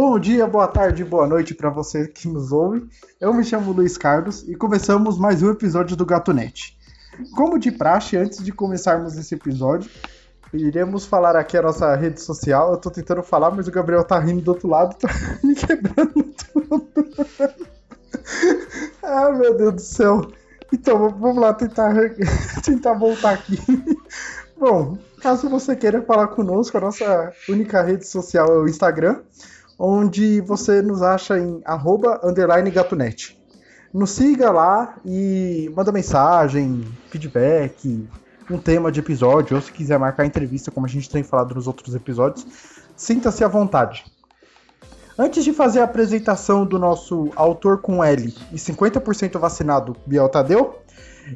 Bom dia, boa tarde, boa noite para você que nos ouve. Eu me chamo Luiz Carlos e começamos mais um episódio do Gatunete. Como de praxe, antes de começarmos esse episódio, iremos falar aqui a nossa rede social. Eu tô tentando falar, mas o Gabriel tá rindo do outro lado, tá me quebrando tudo. ah, meu Deus do céu. Então, vamos lá tentar, tentar voltar aqui. Bom, caso você queira falar conosco, a nossa única rede social é o Instagram onde você nos acha em arroba. Nos siga lá e manda mensagem, feedback, um tema de episódio, ou se quiser marcar entrevista, como a gente tem falado nos outros episódios, sinta-se à vontade. Antes de fazer a apresentação do nosso autor com L e 50% vacinado, Biel Tadeu,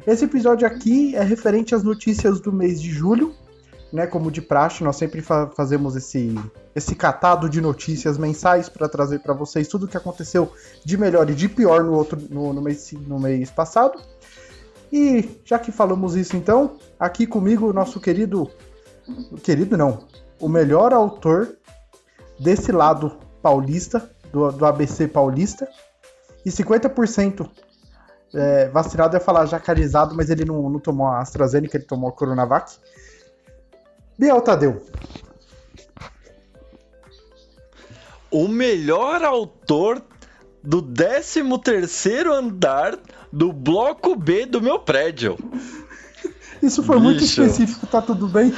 esse episódio aqui é referente às notícias do mês de julho né, como de praxe, nós sempre fa fazemos esse, esse catado de notícias mensais para trazer para vocês tudo o que aconteceu de melhor e de pior no, outro, no, no, mês, no mês passado. E já que falamos isso então, aqui comigo o nosso querido. Querido não, o melhor autor desse lado paulista, do, do ABC paulista, e 50% é, vacinado, ia falar jacarizado, mas ele não, não tomou a AstraZeneca, ele tomou a Coronavac. Biel Tadeu. O melhor autor do 13 terceiro andar do bloco B do meu prédio. Isso foi Bicho. muito específico, tá tudo bem?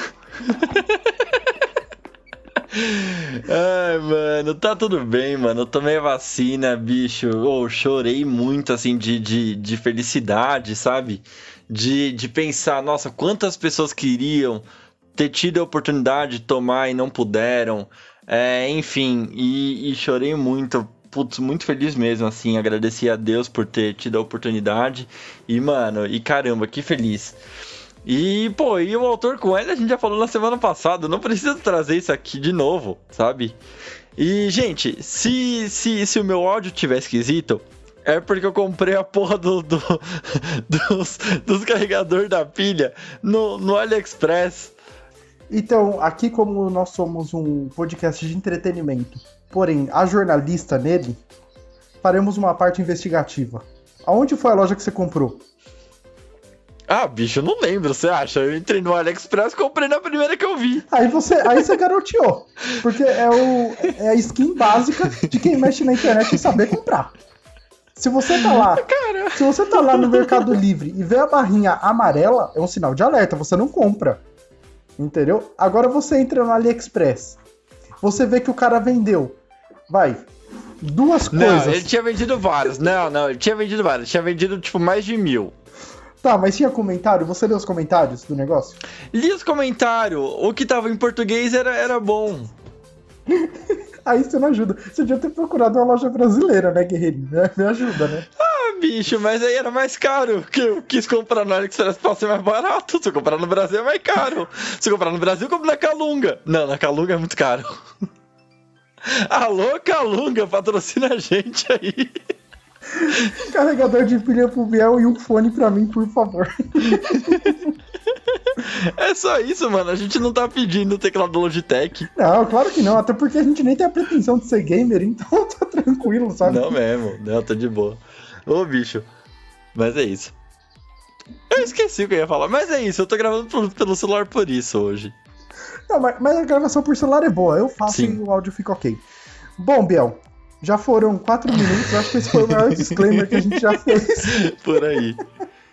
Ai, mano, tá tudo bem, mano. Eu tomei a vacina, bicho. Oh, chorei muito, assim, de, de, de felicidade, sabe? De, de pensar, nossa, quantas pessoas queriam ter tido a oportunidade de tomar e não puderam. É, enfim, e, e, chorei muito. Putz, muito feliz mesmo, assim. Agradeci a Deus por ter tido a oportunidade. E, mano, e caramba, que feliz. E, pô, e o autor com ele a gente já falou na semana passada. Não precisa trazer isso aqui de novo, sabe? E, gente, se, se, se o meu áudio tiver esquisito, é porque eu comprei a porra do, do dos, dos carregadores da pilha no, no AliExpress. Então, aqui como nós somos um podcast de entretenimento, porém a jornalista nele, faremos uma parte investigativa. Aonde foi a loja que você comprou? Ah, bicho, eu não lembro, você acha? Eu entrei no AliExpress e comprei na primeira que eu vi. Aí você, aí você garoteou. Porque é, o, é a skin básica de quem mexe na internet e saber comprar. Se você tá lá, Cara. se você tá lá no Mercado Livre e vê a barrinha amarela, é um sinal de alerta, você não compra. Entendeu? Agora você entra no AliExpress. Você vê que o cara vendeu. Vai. Duas coisas. Não, ele tinha vendido várias. Não, não, ele tinha vendido várias. Tinha vendido, tipo, mais de mil. Tá, mas tinha comentário? Você leu os comentários do negócio? Li os comentários. O que tava em português era, era bom. Aí você não ajuda. Você devia ter procurado uma loja brasileira, né, guerreirinho? Me ajuda, né? Ah, bicho, mas aí era mais caro. Que eu quis comprar no AliExpress pra ser mais barato. Se eu comprar no Brasil é mais caro. Se eu comprar no Brasil, eu compro na Calunga. Não, na Calunga é muito caro. Alô, Calunga, patrocina a gente aí. Carregador de pilha pro Biel e um fone pra mim, por favor. É só isso, mano. A gente não tá pedindo teclado Logitech. Não, claro que não. Até porque a gente nem tem a pretensão de ser gamer, então tá tranquilo, sabe? Não mesmo. Não, tá de boa. Ô, bicho. Mas é isso. Eu esqueci o que eu ia falar. Mas é isso. Eu tô gravando pelo celular por isso hoje. Não, mas, mas a gravação por celular é boa. Eu faço Sim. e o áudio fica ok. Bom, Biel, já foram quatro minutos, acho que esse foi o maior disclaimer que a gente já fez. Por aí.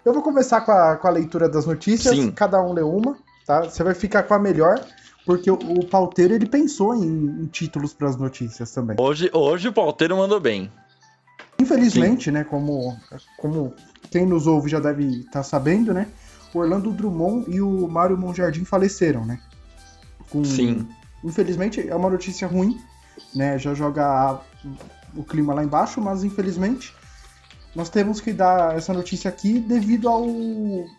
Eu vou começar com a, com a leitura das notícias, Sim. cada um lê uma, tá? Você vai ficar com a melhor, porque o, o pauteiro ele pensou em, em títulos para as notícias também. Hoje, hoje o pauteiro mandou bem. Infelizmente, Sim. né, como, como quem nos ouve já deve estar tá sabendo, né? O Orlando Drummond e o Mário Monjardim faleceram, né? Com, Sim. Infelizmente, é uma notícia ruim, né? Já joga a, o clima lá embaixo, mas infelizmente nós temos que dar essa notícia aqui devido ao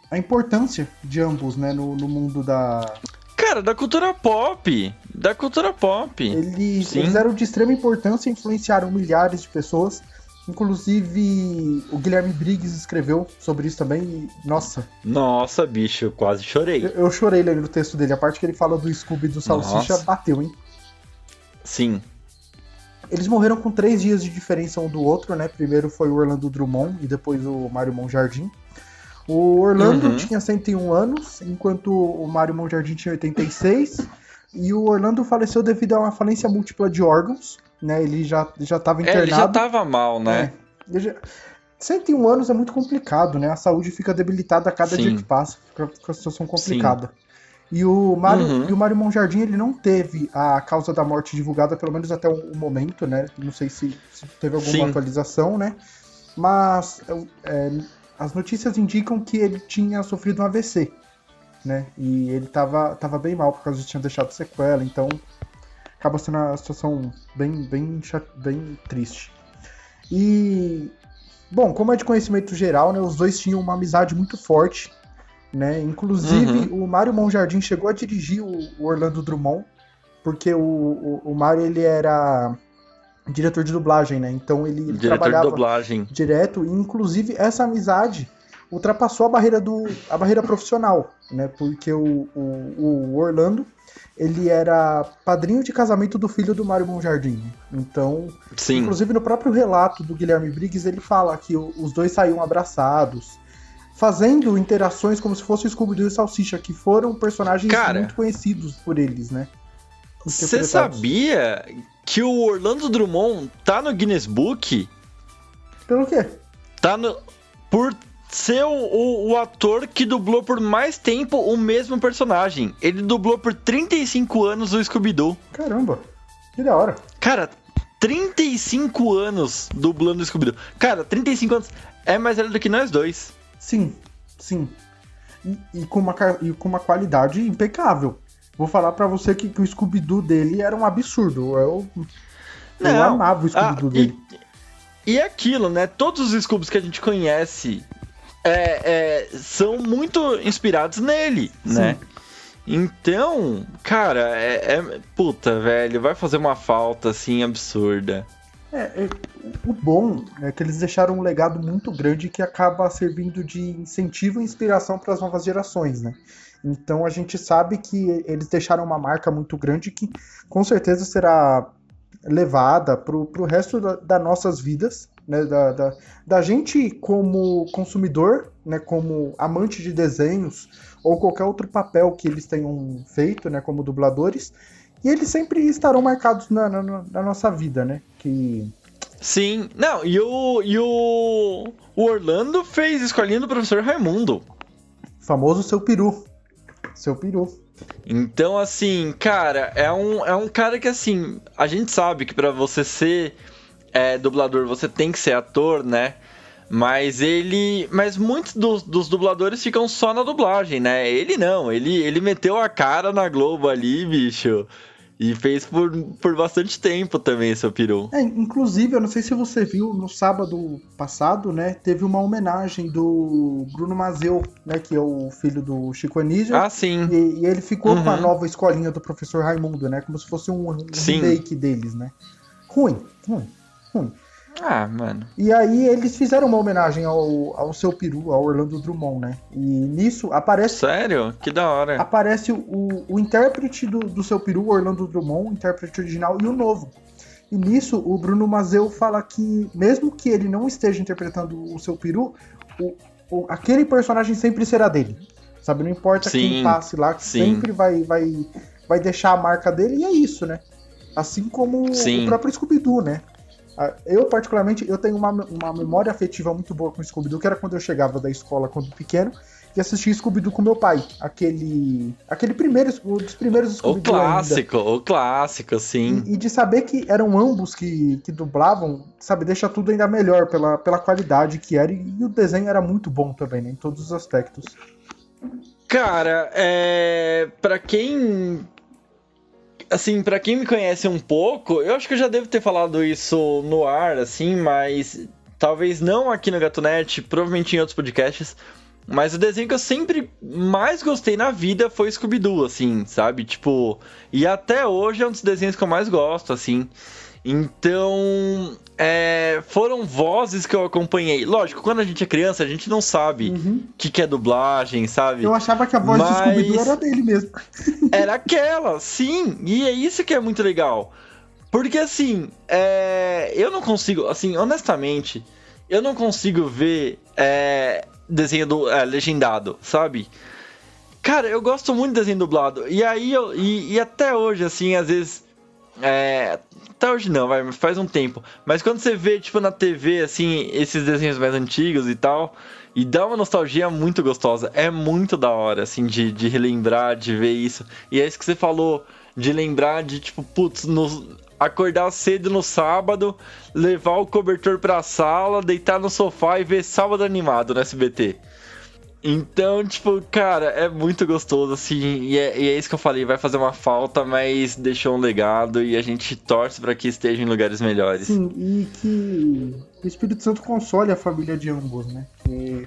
a importância de ambos, né, no, no mundo da Cara, da cultura pop, da cultura pop. Eles, eles eram de extrema importância, influenciaram milhares de pessoas. Inclusive, o Guilherme Briggs escreveu sobre isso também e, nossa. Nossa, bicho, eu quase chorei. Eu, eu, chorei lendo o texto dele. A parte que ele fala do Scooby e do Salsicha nossa. bateu, hein? Sim. Eles morreram com três dias de diferença um do outro, né? Primeiro foi o Orlando Drummond e depois o Mário Monjardim. O Orlando uhum. tinha 101 anos, enquanto o Mário Monjardim tinha 86. E o Orlando faleceu devido a uma falência múltipla de órgãos, né? Ele já já estava internado. É, ele já estava mal, né? É, já... 101 anos é muito complicado, né? A saúde fica debilitada a cada Sim. dia que passa, fica, fica uma situação complicada. Sim. E o Mário, uhum. e o Mário Monjardim, ele não teve a causa da morte divulgada, pelo menos até o momento, né? Não sei se, se teve alguma Sim. atualização, né? Mas é, as notícias indicam que ele tinha sofrido um AVC, né? E ele tava, tava bem mal por causa de tinha deixado sequela, então acaba sendo uma situação bem, bem, bem triste. E, bom, como é de conhecimento geral, né? Os dois tinham uma amizade muito forte né? Inclusive, uhum. o Mário Monjardim chegou a dirigir o, Orlando Drummond, porque o, o, o Mário ele era diretor de dublagem, né? Então ele, ele trabalhava dublagem. direto e inclusive essa amizade ultrapassou a barreira do a barreira profissional, né? Porque o, o, o Orlando ele era padrinho de casamento do filho do Mário Monjardim. Então, Sim. inclusive no próprio relato do Guilherme Briggs ele fala que os dois saíam abraçados fazendo interações como se fosse o Scooby-Doo e Salsicha, que foram personagens Cara, muito conhecidos por eles, né? Você sabia que o Orlando Drummond tá no Guinness Book? Pelo quê? Tá no. Por ser o, o, o, ator que dublou por mais tempo o mesmo personagem. Ele dublou por 35 anos o Scooby-Doo. Caramba, que da hora. Cara, 35 anos dublando o Scooby-Doo. Cara, 35 anos é mais velho do que nós dois. Sim, sim. E, e, com, uma, e com uma qualidade impecável. Vou falar para você que, que o Scooby-Doo dele era um absurdo. Eu, Não, eu amava o Scooby-Doo dele. E, e aquilo, né? Todos os Scoobies que a gente conhece é, é, são muito inspirados nele, sim. né? Então, cara, é, é, Puta, velho, vai fazer uma falta assim absurda. É, é, o bom é que eles deixaram um legado muito grande que acaba servindo de incentivo e inspiração para as novas gerações, né? Então a gente sabe que eles deixaram uma marca muito grande que com certeza será levada para o resto das da nossas vidas, né? Da, da, da, gente como consumidor, né? Como amante de desenhos ou qualquer outro papel que eles tenham feito, né? Como dubladores e eles sempre estarão marcados na, na, na nossa vida, né? Que Sim, não, e o, e o, o Orlando fez escolinha do professor Raimundo. Famoso seu peru. Seu peru. Então, assim, cara, é um, é um cara que, assim, a gente sabe que para você ser é, dublador, você tem que ser ator, né? Mas ele. Mas muitos dos, dos, dubladores ficam só na dublagem, né? Ele não, ele, ele meteu a cara na Globo ali, bicho. E fez por, por bastante tempo também, seu peru. É, inclusive, eu não sei se você viu, no sábado passado, né, teve uma homenagem do Bruno Mazeu, né, que é o filho do Chico Anísio. Ah, sim. E, e ele ficou uhum. com a uhum. nova escolinha do professor Raimundo, né, como se fosse um, um remake deles, né. Ruim, ruim, ruim. Ah, mano. E aí eles fizeram uma homenagem ao, ao seu peru, ao Orlando Drummond, né? E nisso aparece. Sério? Que da hora. Aparece o, o intérprete do, do seu peru, Orlando Drummond, o intérprete original, e o novo. E nisso o Bruno Mazeu fala que, mesmo que ele não esteja interpretando o seu peru, o, o, aquele personagem sempre será dele. Sabe? Não importa sim, quem passe lá, que sempre vai, vai, vai deixar a marca dele, e é isso, né? Assim como sim. o próprio Scooby-Doo, né? Ah, eu, particularmente, eu tenho uma, uma memória afetiva muito boa com Scooby-Doo, que era quando eu chegava da escola quando pequeno e assistia Scooby-Doo com meu pai. Aquele. Aquele primeiro, um dos primeiros Scooby-Doo. O clássico, ainda. o clássico, sim. E, e, de saber que eram ambos que, que dublavam, sabe, deixa tudo ainda melhor pela, pela qualidade que era. E, e o desenho era muito bom também, né, em todos os aspectos. Cara, é. Pra quem assim, para quem me conhece um pouco, eu acho que eu já devo ter falado isso no ar, assim, mas talvez não aqui no Gatonet, provavelmente em outros podcasts. Mas o desenho que eu sempre mais gostei na vida foi Scooby-Doo, assim, sabe? Tipo, e até hoje é um dos desenhos que eu mais gosto, assim. Então, é, foram vozes que eu acompanhei. Lógico, quando a gente é criança, a gente não sabe o uhum. que, que é dublagem, sabe? Eu achava que a voz Mas... do Scooby-Doo era dele mesmo. era aquela, sim. E é isso que é muito legal. Porque assim, é... eu não consigo, assim, honestamente, eu não consigo ver é... desenho do, é, legendado, sabe? Cara, eu gosto muito de desenho dublado. E aí eu. E, e até hoje, assim, às vezes. É, hoje não, vai, faz um tempo. Mas quando você vê, tipo, na TV, assim, esses desenhos mais antigos e tal, e dá uma nostalgia muito gostosa. É muito da hora, assim, de, de relembrar, de ver isso. E é isso que você falou, de lembrar de, tipo, putz, no, acordar cedo no sábado, levar o cobertor pra sala, deitar no sofá e ver sábado animado no SBT. Então, tipo, cara, é muito gostoso, assim, e é, e é, isso que eu falei, vai fazer uma falta, mas deixou um legado e a gente torce para que esteja em lugares melhores. Sim, e que o Espírito Santo console a família de ambos, né?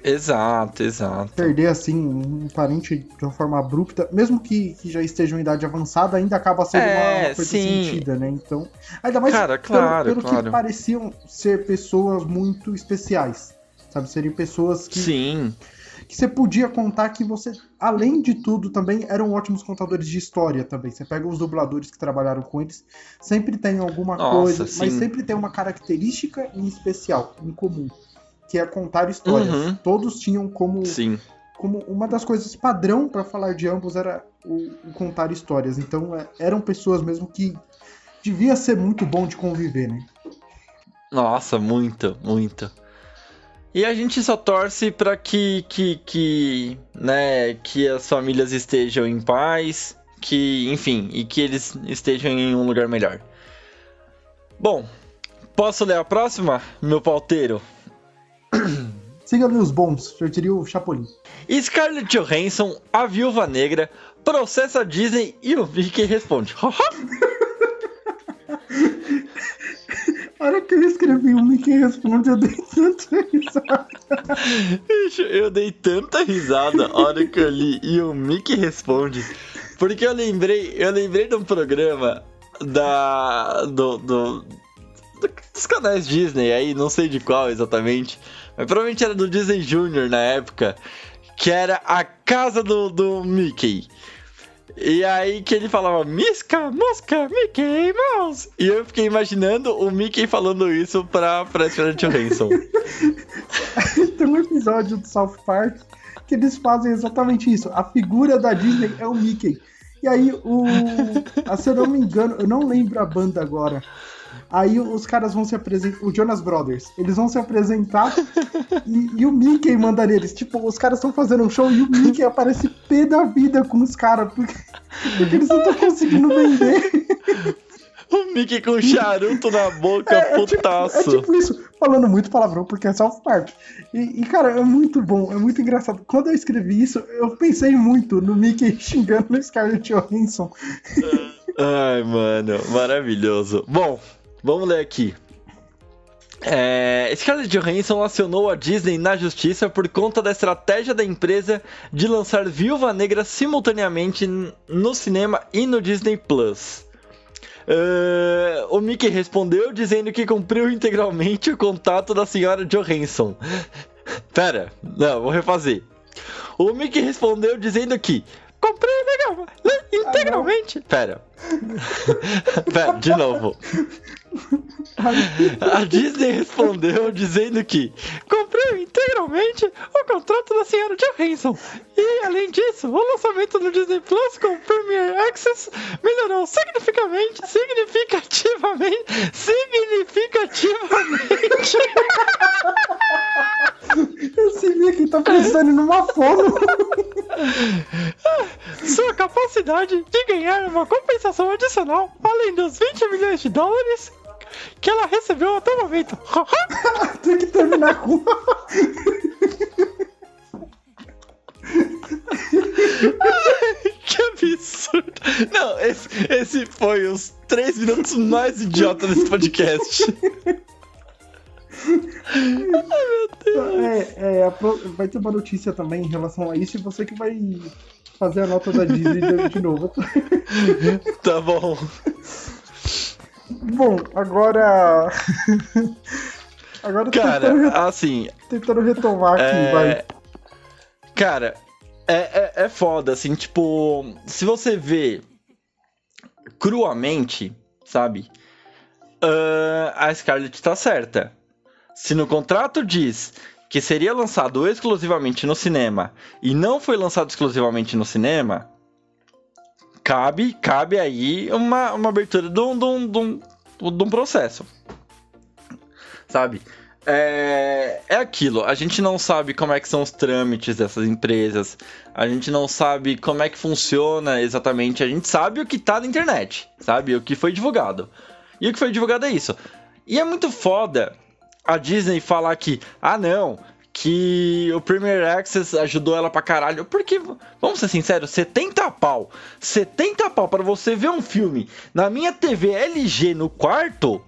Exato, exato. Perder, assim, um parente de uma forma abrupta, mesmo que, que já esteja em idade avançada, ainda acaba sendo é, uma coisa sim. sentida, né? Então, ainda mais Cara, claro, pelo, pelo claro. que pareciam ser pessoas muito especiais, sabe? Seriam pessoas que... Sim que você podia contar que você, além de tudo, também eram ótimos contadores de história também. Você pega os dubladores que trabalharam com eles, sempre tem alguma Nossa, coisa, sim. mas sempre tem uma característica em especial, em comum, que é contar histórias. Uhum. Todos tinham como sim. como uma das coisas padrão para falar de ambos era o, o contar histórias. Então é, eram pessoas mesmo que devia ser muito bom de conviver, né? Nossa, muito, muito. E a gente só torce para que, que, que, né, que as famílias estejam em paz, que, enfim, e que eles estejam em um lugar melhor. Bom, posso ler a próxima, meu pauteiro? Siga os bons, eu diria o Chapolin. Scarlett Johansson, a Viúva Negra, processa a Disney e o Mickey responde. A escrevi o Mickey responde, eu dei tanta risada. Eu dei tanta risada a hora que eu li e o Mickey responde. Porque eu lembrei, eu lembrei de um programa da. do, do dos canais Disney aí, não sei de qual exatamente. Mas provavelmente era do Disney Junior na época. Que era a casa do, do Mickey. E aí que ele falava Misca, Mosca, Mickey Mouse. E eu fiquei imaginando o Mickey falando isso pra, pra Scarlett Johansson. Tem um episódio do South Park que eles fazem exatamente isso. A figura da Disney é o Mickey. E aí, o. Se eu não me engano, eu não lembro a banda agora. Aí os caras vão se apresentar, o Jonas Brothers, eles vão se apresentar e, e, o Mickey manda neles. Tipo, os caras estão fazendo um show e o Mickey aparece pé da vida com os caras, porque, porque eles não estão conseguindo vender. O Mickey com charuto na boca, é, putaço. É tipo, é tipo, isso, falando muito palavrão, porque é South Park. E, e, cara, é muito bom, é muito engraçado. Quando eu escrevi isso, eu pensei muito no Mickey xingando o Scarlett Johansson. Ai, mano, maravilhoso. Bom, Vamos ler aqui. É, Scarlett Johansson acionou a Disney na justiça por conta da estratégia da empresa de lançar Viúva Negra simultaneamente no cinema e no Disney Plus. Uh, o Mickey respondeu dizendo que cumpriu integralmente o contato da senhora Johansson. Pera, não, vou refazer. O Mickey respondeu dizendo que comprei legal, integralmente. Ah, Pera. Pera, de novo. A Disney respondeu dizendo que comprei integralmente o contrato da senhora Johansson. E, além disso, o lançamento do Disney Plus com Premier Access melhorou significativamente, significativamente, significativamente. Esse Mickey tá pensando numa fono. Sua capacidade de ganhar uma compensação adicional, além dos 20 milhões de dólares que ela recebeu até o momento. Tem que terminar com. que absurdo! Não, esse, esse foi os três minutos mais idiotas desse podcast. Ai, meu Deus. É, é, vai ter uma notícia também em relação a isso e você que vai fazer a nota da Disney de novo. Tá bom. Bom, agora. agora Cara, tentando, assim. Tentando retomar aqui, é... vai. Cara, é, é, é foda, assim, tipo. Se você vê cruamente, sabe? uh, a Scarlett tá certa. Se no contrato diz que seria lançado exclusivamente no cinema e não foi lançado exclusivamente no cinema, cabe, cabe aí uma, uma abertura de um, de, um, de, um, de um processo. Sabe? É, é aquilo, a gente não sabe como é que são os trâmites dessas empresas, a gente não sabe como é que funciona exatamente, a gente sabe o que tá na internet, sabe? O que foi divulgado. E o que foi divulgado é isso. E é muito foda a Disney falar que, ah não, que o Premier Access ajudou ela pra caralho. Porque, vamos ser sinceros, 70 pau. 70 pau para você ver um filme na minha TV LG no quarto.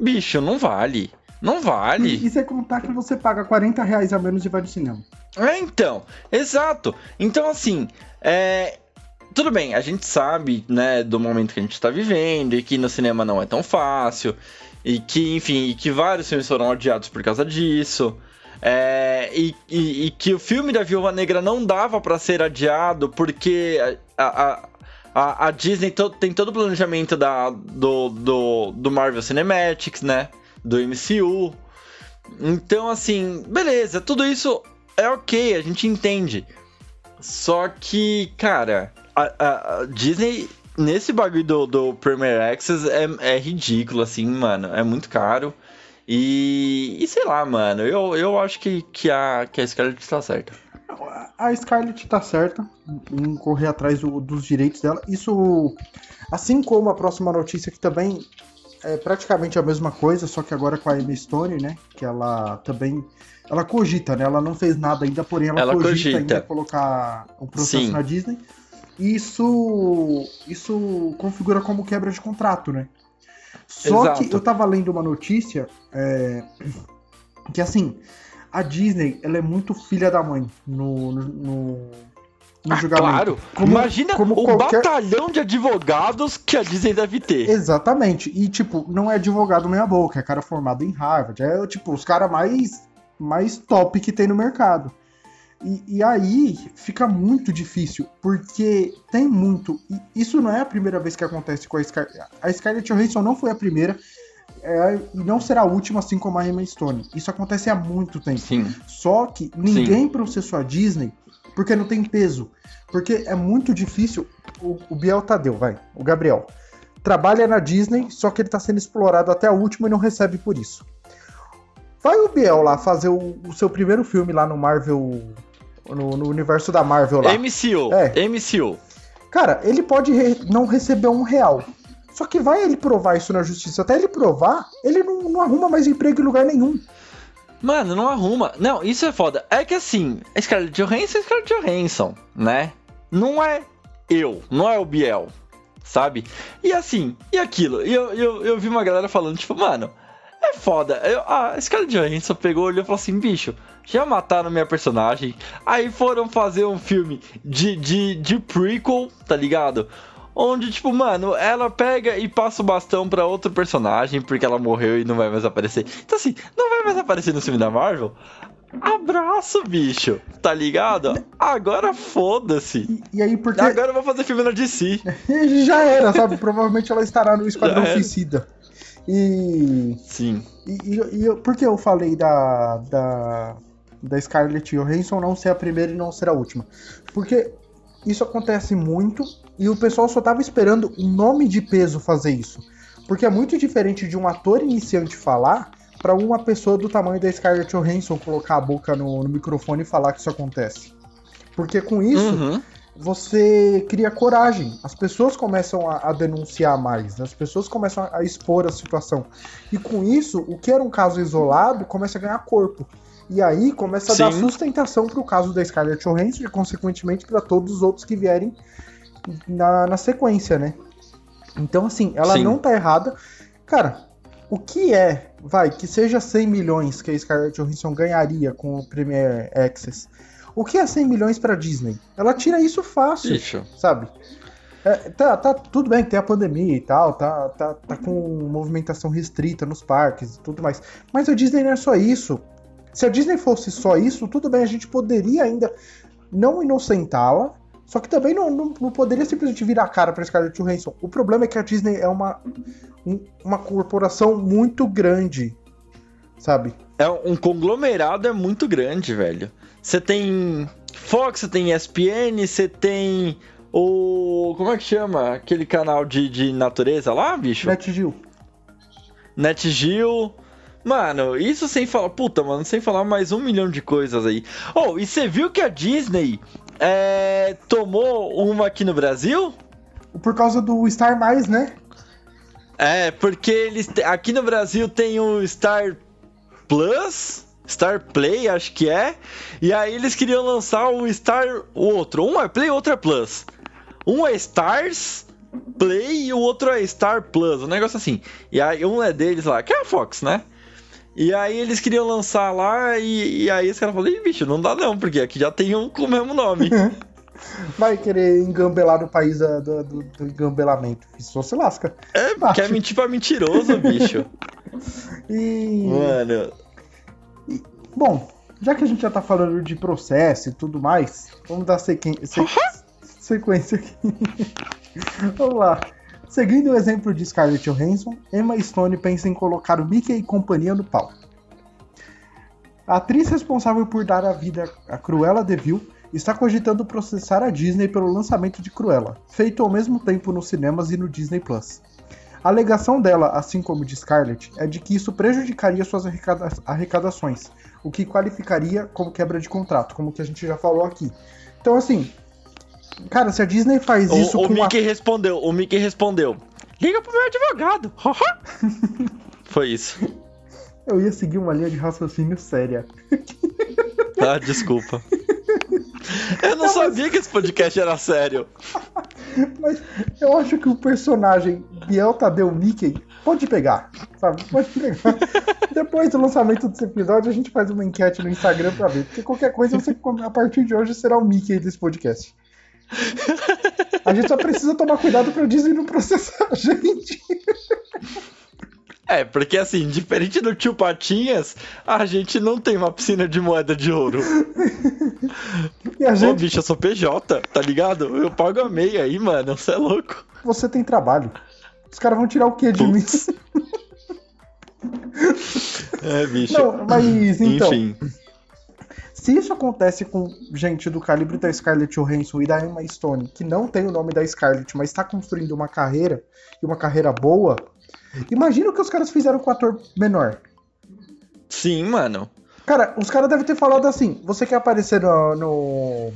Bicho, não vale. Não vale. E, você contar que você paga 40 reais a menos e vai no cinema. É, então. Exato. Então, assim, é, tudo bem, a gente sabe, né, do momento que a gente está vivendo e que no cinema não é tão fácil e que, enfim, e que vários filmes foram adiados por causa disso. É, e, e, e, que o filme da Viúva Negra não dava para ser adiado porque a, a, a Disney to, tem todo o planejamento da, do, do, do Marvel Cinematics, né? Do MCU. Então, assim, beleza, tudo isso é ok, a gente entende. Só que, cara, a, a, Disney, nesse bagulho do, do Premier Access, é, é ridículo, assim, mano. É muito caro. E, e sei lá, mano, eu, eu acho que, que, a, que a Scarlett tá certa. A Scarlett tá certa em correr atrás do, dos direitos dela. Isso, assim como a próxima notícia, que também é praticamente a mesma coisa, só que agora com a Emma Stone, né? Que ela também. Ela cogita, né? Ela não fez nada ainda, porém ela, ela cogita, cogita ainda colocar o processo Sim. na Disney isso, isso configura como quebra de contrato, né? Só Exato. que eu tava lendo uma notícia é, que assim, a Disney ela é muito filha da mãe no, no, no, no ah, julgamento. Claro, como, imagina como o qualquer... batalhão de advogados que a Disney deve ter. Exatamente, e tipo, não é advogado meia boca, é cara formado em Harvard, é tipo os caras mais, mais top que tem no mercado. E, e, aí fica muito difícil, porque tem muito. E isso não é a primeira vez que acontece com a Scarlett. A Scarlett Johansson não foi a primeira. É, e não será a última, assim como a Emma Stone. Isso acontece há muito tempo. Sim. Só que ninguém Sim. processou a Disney porque não tem peso. Porque é muito difícil. O, o Biel Tadeu, vai, o Gabriel. Trabalha na Disney, só que ele tá sendo explorado até a última e não recebe por isso. Vai o Biel lá fazer o, o seu primeiro filme lá no Marvel no, no universo da Marvel lá. MCU. É. MCU. Cara, ele pode re não receber um real. Só que vai ele provar isso na justiça. Até ele provar, ele não, não arruma mais emprego em lugar nenhum. Mano, não arruma. Não, isso é foda. É que assim, Scarlett Johansson é Scarlett Johansson, né? Não é eu, não é o Biel, sabe? E assim, e aquilo. E eu, eu, eu vi uma galera falando, tipo, mano, é foda. Eu, a Scarlett Johansson pegou, olhou e falou assim, bicho, já mataram minha personagem. Aí foram fazer um filme de, de, de prequel, tá ligado? Onde, tipo, mano, ela pega e passa o bastão pra outro personagem porque ela morreu e não vai mais aparecer. Então, assim, não vai mais aparecer no filme da Marvel? Abraço, bicho, tá ligado? Agora foda-se. E, e, aí, porque. Agora eu vou fazer filme na DC. Já era, sabe? Provavelmente ela estará no Esquadrão Suicida. E. Sim. E, e, e por que eu falei da, da, da Scarlett Johansson não ser a primeira e não ser a última? Porque isso acontece muito e o pessoal só tava esperando um nome de peso fazer isso. Porque é muito diferente de um ator iniciante falar para uma pessoa do tamanho da Scarlett Johansson colocar a boca no, no microfone e falar que isso acontece. Porque com isso, uhum você cria coragem. As pessoas começam a, a denunciar mais, né? as pessoas começam a, a, expor a situação. E com isso, o que era um caso isolado começa a ganhar corpo. E aí começa a Sim. dar sustentação para o caso da Scarlett Johansson e, consequentemente, para todos os outros que vierem na, na sequência, né? Então, assim, ela Sim. não tá errada. Cara, o que é, vai, que seja 100 milhões que a Scarlett Johansson ganharia com o Premier Access o que é 100 milhões pra Disney? Ela tira isso fácil, sabe? É, tá, tá tudo bem que tem a pandemia e tal, tá, tá, tá com movimentação restrita nos parques e tudo mais. Mas a Disney não é só isso. Se a Disney fosse só isso, tudo bem, a gente poderia ainda não inocentá-la, Só que também não, não, não poderia simplesmente virar a cara pra Scarlett Johansson. O problema é que a Disney é uma, um, uma corporação muito grande, sabe? É um conglomerado é muito grande, velho. Você tem Fox, você tem ESPN, você tem o. Como é que chama? Aquele canal de, de natureza lá, bicho? NetGeo. NetGeo. Mano, isso sem falar. Puta, mano, sem falar mais um milhão de coisas aí. Oh, e você viu que a Disney é, tomou uma aqui no Brasil? Por causa do Star Mais, né? É, porque eles. Aqui no Brasil tem o Star Plus. Star Play, acho que é. E aí eles queriam lançar o Star. O outro. Um é Play, outro é Plus. Um é Stars Play e o outro é Star Plus. Um negócio assim. E aí um é deles lá, que é a Fox, né? E aí eles queriam lançar lá e, e aí os caras falaram, bicho, não dá não, porque aqui já tem um com o mesmo nome. Vai querer engambelar no país do, do, do engambelamento. Isso se lasca. É, porque é mentir pra mentiroso, bicho. E. Mano. e- Bom, já que a gente já tá falando de processo e tudo mais, vamos dar sequen... se- sequência aqui. vamos lá. Seguindo o exemplo de Scarlett Johansson, Emma Stone pensa em colocar o Mickey e companhia no pau. A atriz responsável por dar a vida a Cruella de Vil está cogitando processar a Disney pelo lançamento de Cruella, feito ao mesmo tempo nos cinemas e no Disney Plus. A alegação dela, assim como de Scarlett, é de que isso prejudicaria suas arrecada- arrecadações, o que qualificaria como quebra de contrato, como que a gente já falou aqui. Então, assim, cara, se a Disney faz isso O, o com a Mickey respondeu, o Mickey respondeu. Liga pro meu advogado. Foi isso. Eu ia seguir uma linha de raciocínio séria. Ah, desculpa. Eu não sabia que esse podcast era sério. Mas eu acho que o personagem Biel Tadeu Mickey pode pegar, sabe? Pode pegar. Depois do lançamento desse episódio, a gente faz uma enquete no Instagram pra ver. Porque qualquer coisa, você, a partir de hoje, será o Mickey desse podcast. A gente só precisa tomar cuidado pra Disney não processar a gente. É, porque assim, diferente do tio Patinhas, a gente não tem uma piscina de moeda de ouro. E a Ô, gente, bicho, eu sou PJ, tá ligado? Eu pago a meia aí, mano. Você é louco. você tem trabalho. Os caras vão tirar o quê de mim? É, bicho. Não, mas então. Enfim. Se isso acontece com gente do calibre da Scarlett Johansson e da Emma Stone, que não tem o nome da Scarlett, mas está construindo uma carreira, e uma carreira boa, imagina o que os caras fizeram com o ator menor. Sim, mano. Cara, os caras devem ter falado assim: você quer aparecer no, no,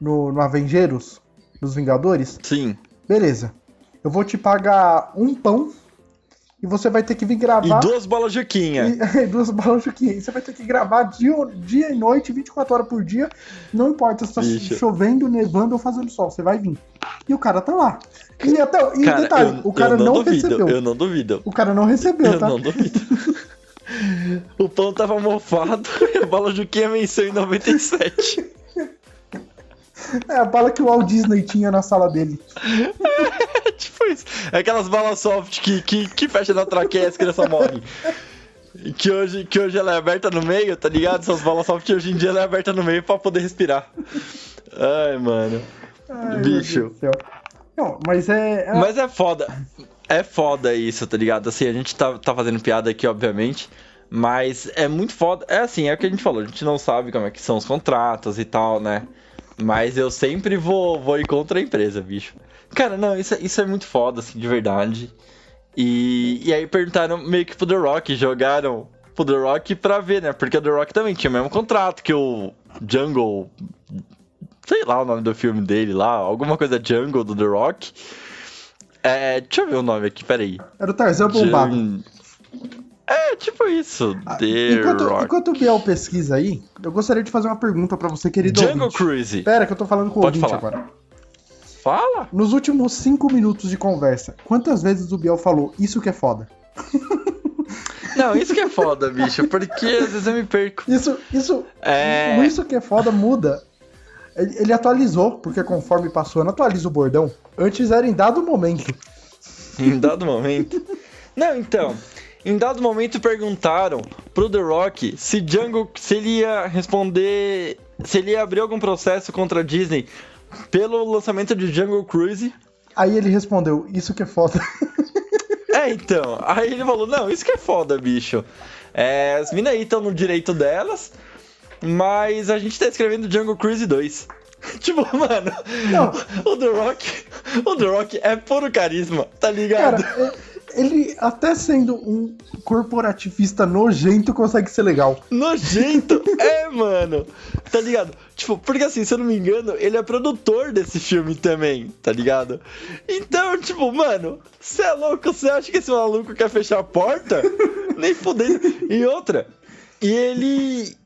no, no Avengers, nos Vingadores? Sim. Beleza. Eu vou te pagar um pão e você vai ter que vir E gravar. duas bolas Juquinha. E, duas balas de 500. Você vai ter que gravar dia, dia e noite, 24 horas por dia. Não importa se tá Bicho. chovendo, nevando ou fazendo sol, você vai vir. E o cara tá lá. E até e Cara, detalhe, eu, o cara eu não, não, duvido. recebeu. Eu não duvido. O cara não recebeu, Eu tá? não duvido. O pão tava mofado e a bola Juquinha venceu em 97. É a bala que o Walt Disney tinha na sala dele. É tipo isso. É aquelas balas soft que, que, que fecha na traqueia e as crianças morrem. Que hoje, que hoje ela é aberta no meio, tá ligado? Essas balas soft hoje em dia ela é aberta no meio pra poder respirar. Ai, mano. Ai, Bicho. Não, mas é. é- Mas é foda. É foda isso, tá ligado? Assim, a gente tá, tá fazendo piada aqui, obviamente. Mas é muito foda. É assim, é o que a gente falou. A gente não sabe como é que são os contratos e tal, né? Mas eu sempre vou, vou ir contra a empresa, bicho. Cara, não, isso, é- isso é muito foda, assim, de verdade. E, e aí perguntaram meio que pro The Rock, jogaram pro The Rock pra ver, né? Porque o The Rock também tinha o mesmo contrato que o Jungle. Sei lá o nome do filme dele lá, alguma coisa Jungle do The Rock. É, deixa eu ver o nome aqui, peraí. Era o Tarzan bombado. Jun- É, tipo isso. Ah, Enquanto, Rock. enquanto o Biel pesquisa aí, eu gostaria de fazer uma pergunta pra você, querido Jungle ouvinte. Cruise. Pera, que eu tô falando com o ouvinte falar. agora. Fala. Nos últimos cinco minutos de conversa, quantas vezes o Biel falou isso que é foda? Não, isso que é foda, bicho, porque às vezes eu me perco. Isso, isso, É. isso que é foda muda. Ele, ele atualizou, porque conforme passou, ano atualiza o bordão. Antes era em dado momento. Em dado momento. Não, então. Em dado momento perguntaram pro The Rock se Django. se ele ia responder. se ele ia abrir algum processo contra a Disney pelo lançamento de Jungle Cruise. Aí ele respondeu, isso que é foda. É, então. Aí ele falou, não, isso que é foda, bicho. É, as minas aí estão no direito delas, mas a gente tá escrevendo Jungle Cruise 2. tipo, mano, não. o The Rock. O The Rock é puro carisma, tá ligado? Cara, ele, até sendo um corporativista nojento, consegue ser legal. Nojento? é, mano. Tá ligado? Tipo, porque assim, se eu não me engano, ele é produtor desse filme também, tá ligado? Então, tipo, mano, você é louco? Você acha que esse maluco quer fechar a porta? Nem fudendo. E outra, e ele.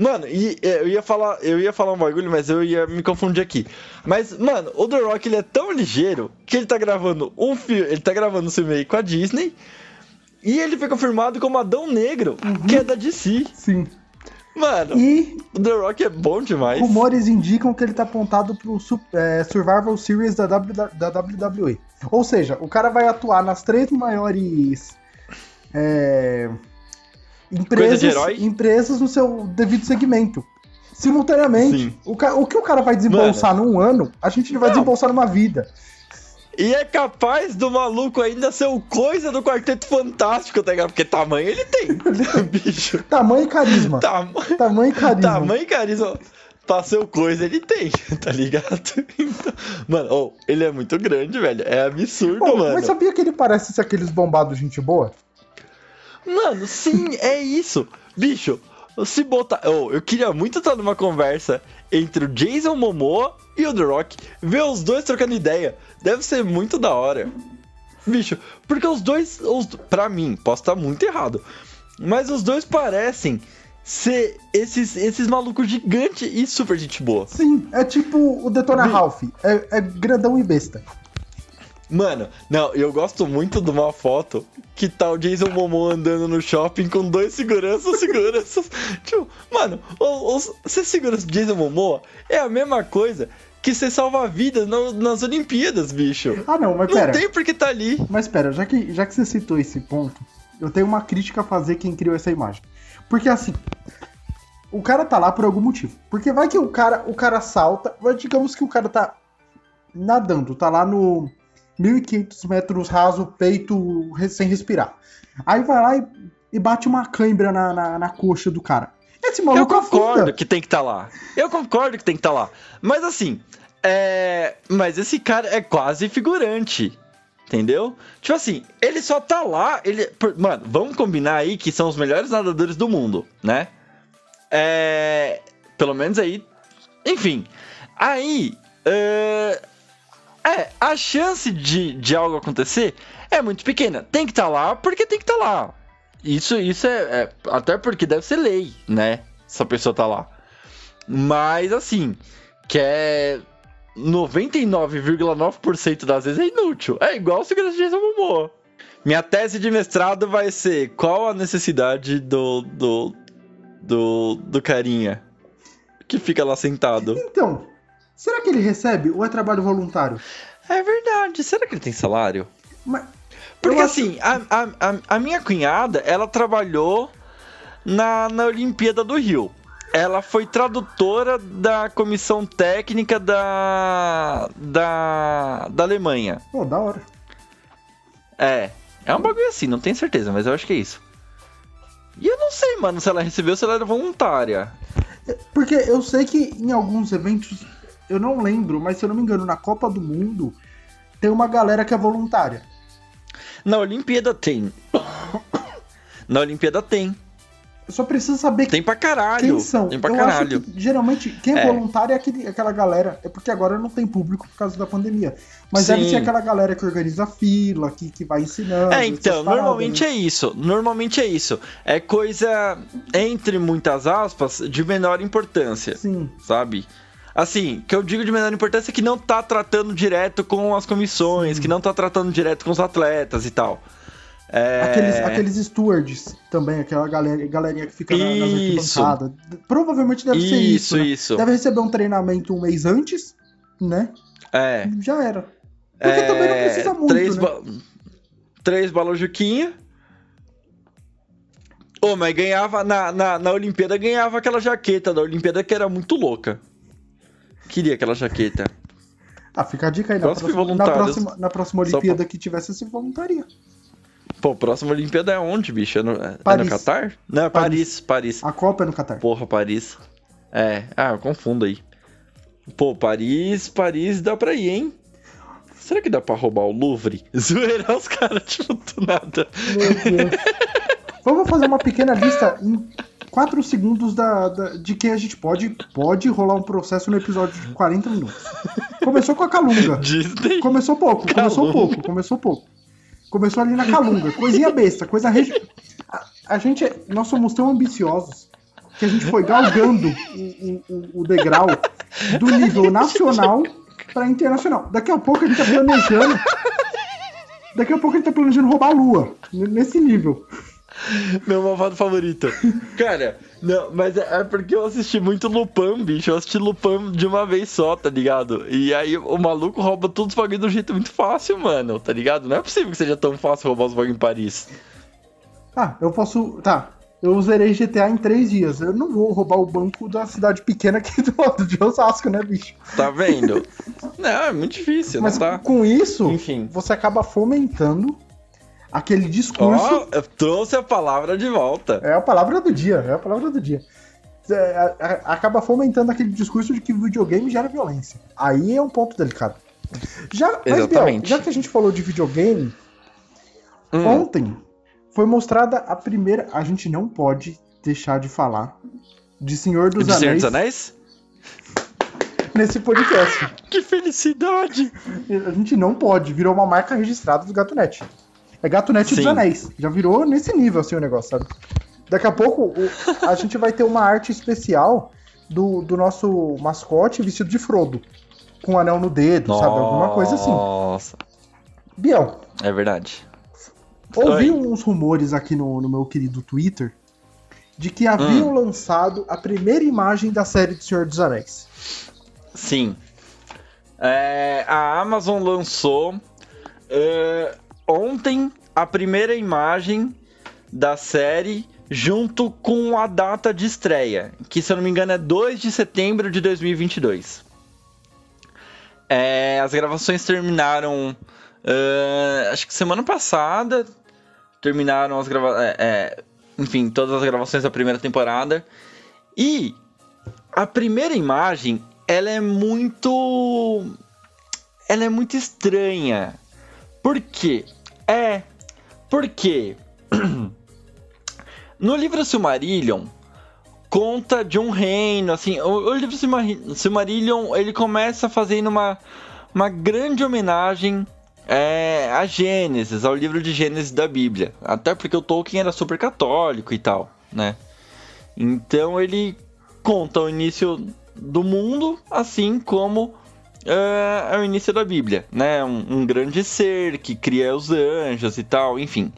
Mano, e é, eu ia falar, eu ia falar um bagulho, mas eu ia me confundir aqui. Mas, mano, o The Rock ele é tão ligeiro que ele tá gravando um filme, ele tá gravando um filme aí com a Disney. E ele foi confirmado como Adão Negro, uhum. que é da DC. Sim. Mano, e o The Rock é bom demais. Rumores indicam que ele tá apontado pro é, Survival Series da, w, da WWE. Ou seja, o cara vai atuar nas três maiores é, empresas, empresas no seu devido segmento. Simultaneamente. O, o, que o cara vai desembolsar Mano. num ano, a gente vai Não. desembolsar numa vida. E é capaz do maluco ainda ser o coisa do Quarteto Fantástico, tá ligado? Porque tamanho ele tem, bicho. Tamanho e carisma. Tam... Tamanho e carisma. Tamanho e carisma. Pra ser o coisa ele tem, tá ligado? Então, mano, oh, ele é muito grande, velho. É absurdo, oh, mano. Mas sabia que ele parece ser aqueles bombados gente boa? Mano, sim, é isso. Bicho, se botar. Oh, eu queria muito estar numa conversa entre o Jason Momoa e o The Rock. Ver os dois trocando ideia. Deve ser muito da hora. Bicho, porque os dois. Os, pra mim, posso estar muito errado. Mas os dois parecem ser esses, esses malucos gigantes e super gente boa. Sim, é tipo o Detona Ralph. É, é grandão e besta. Mano, não, eu gosto muito de uma foto que tá o Jason Momoa andando no shopping com dois seguranças, seguranças. tipo, mano, você segura o Jason Momoa é a mesma coisa que você salva a vida no, nas Olimpíadas, bicho. Ah, não, mas pera. Não tem porque tá ali. Mas pera, já que, já que você citou esse ponto, eu tenho uma crítica a fazer quem criou essa imagem. Porque assim, o cara tá lá por algum motivo. Porque vai que o cara, o cara salta, digamos que o cara tá nadando, tá lá no 1.500 metros raso, peito sem respirar. Aí vai lá e, e bate uma cãibra na, na, na, coxa do cara. Esse maluco Eu concordo afunda. que tem que estar tá lá. Eu concordo que tem que estar tá lá. Mas assim, é... Mas esse cara é quase figurante. Entendeu? Tipo assim, ele só tá lá. Ele... Mano, vamos combinar aí que são os melhores nadadores do mundo, né? É... Pelo menos aí. Enfim. Aí. Uh... É, a chance de, de algo acontecer é muito pequena. Tem que estar tá lá porque tem que estar tá lá. Isso, isso é, é, Até porque deve ser lei, né? Se a pessoa tá lá. Mas assim, que é 99,9% das vezes é inútil. É igual segurança de Momoa. Minha tese de mestrado vai ser qual a necessidade do, do, do, do carinha que fica lá sentado. Então, Será que ele recebe ou é trabalho voluntário? É verdade. Será que ele tem salário? Mas, Porque assim, acho... a, a, a, minha cunhada, ela trabalhou na, na Olimpíada do Rio. Ela foi tradutora da comissão técnica da, da, da Alemanha. Pô, da hora. É. É um bagulho assim, não tenho certeza, mas eu acho que é isso. E eu não sei, mano, se ela recebeu ou se ela era voluntária. Porque eu sei que em alguns eventos eu não lembro, mas se eu não me engano, na Copa do Mundo tem uma galera que é voluntária. Na Olimpíada tem. Na Olimpíada tem. Eu só preciso saber tem pra caralho. quem são. Tem pra eu caralho. Que, geralmente, quem é, é. voluntário é aquele, aquela galera. É porque agora não tem público por causa da pandemia. Mas Sim. deve ser aquela galera que organiza fila, que, que vai ensinando. É, então, normalmente paradas, né? é isso. Normalmente é isso. É coisa, entre muitas aspas, de menor importância. Sim. Sabe? Assim, que eu digo de menor importância é que não tá tratando direto com as comissões, Sim. que não tá tratando direto com os atletas e tal. É... Aqueles, aqueles stewards também, aquela galera, galerinha que fica na, nas. Provavelmente deve ser isso. Né? Isso, Deve receber um treinamento um mês antes, né? É. Já era. Porque é... também não precisa muito, três né? Ba... Três. Ô, oh, mas ganhava na, na, na Olimpíada, ganhava aquela jaqueta da Olimpíada que era muito louca. Queria aquela jaqueta. Ah, fica a dica aí. Na próxima, na próxima, na próxima Olimpíada que tivesse, você voluntaria. Pô, próxima Olimpíada é onde, bicho? É no, é no Catar? Não, é Paris, Paris. A Copa é no Catar. Porra, Paris. É, ah, eu confundo aí. Pô, Paris, Paris dá pra ir, hein? Será que dá pra roubar o Louvre? Zoeira os caras, tipo, do nada. Meu Deus. Vamos fazer uma pequena lista em 4 segundos da, da- de quem a gente pode, pode rolar um processo no episódio de 40 minutos. Começou com a Calunga. Disney. Começou pouco, começou Calunga. pouco, começou pouco. Começou ali na Calunga, coisinha besta, coisa regi... a, a gente, nós somos tão ambiciosos que a gente foi galgando o, o- o degrau do nível nacional para internacional. Daqui a pouco a gente tá planejando. Daqui a pouco a gente tá planejando roubar a lua. Nesse nível. Meu malvado favorito. Cara, não, mas é, é porque eu assisti muito Lupin, bicho. Eu assisti Lupin de uma vez só, tá ligado? E aí o maluco rouba todos os bagulhos de um jeito muito fácil, mano, tá ligado? Não é possível que seja tão fácil roubar os bagulhos em Paris. Ah, eu posso. Tá. Eu zerei GTA em três dias. Eu não vou roubar o banco da cidade pequena aqui do lado de Osasco, né, bicho? Tá vendo? não, é muito difícil, Mas não tá? com isso, Enfim. você acaba fomentando aquele discurso. Eu trouxe a palavra de volta. É a palavra do dia, é a palavra do dia. Você, a- a- acaba fomentando aquele discurso de que videogame gera violência. Aí é um ponto delicado. Já, mas, Biel, já que a gente falou de videogame, Hum, ontem foi mostrada a primeira. A gente não pode deixar de falar de Senhor dos de Senhor Anéis, dos Anéis? nesse podcast. Que felicidade! A gente não pode, virou uma marca registrada do GatoNet. É GatoNet dos Sim. Anéis. Já virou nesse nível assim o negócio, sabe? Daqui a pouco o- a gente vai ter uma arte especial do, do nosso mascote vestido de Frodo. Com um anel no dedo, sabe? Alguma coisa assim. Nossa, Biel, é verdade. ouvi Oi. uns rumores aqui no, no meu querido Twitter de que haviam Hum. lançado a primeira imagem da série do Senhor dos Anéis. Sim. É, a Amazon lançou é, ontem a primeira imagem da série junto com a data de estreia, que se eu não me engano é 2 de setembro de 2022. É, as gravações terminaram, é, acho que semana passada, terminaram as gravações, enfim, todas as gravações da primeira temporada. E a primeira imagem, ela é muito. Ela é muito estranha. Por quê? É. Porque. no livro Silmarillion, conta de um reino, assim. O, o livro Silmari- Silmarillion, ele começa fazendo uma, uma grande homenagem. É, a Gênesis, ao livro de Gênesis da Bíblia. Até porque o Tolkien era super católico e tal, né? Então ele conta o início do mundo, assim como é, é o início da Bíblia, né? Um, um grande ser que cria os anjos e tal, enfim.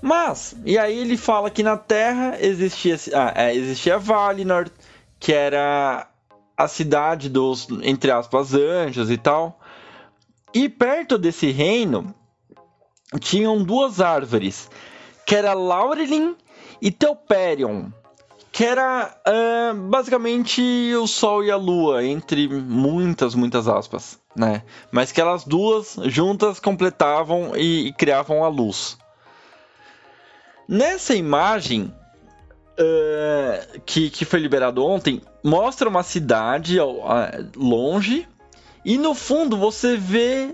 Mas, e aí ele fala que na Terra existia, ah, é, existia Valinor, que era a cidade dos, entre aspas, anjos e tal. E perto desse reino tinham duas árvores, que era Laurelin e Telperion, que era ah, basicamente o Sol e a Lua, entre muitas, muitas aspas, né? Mas que elas duas juntas completavam e, e criavam a luz. Nessa imagem ah, que, que foi liberado ontem, mostra uma cidade longe e no fundo você vê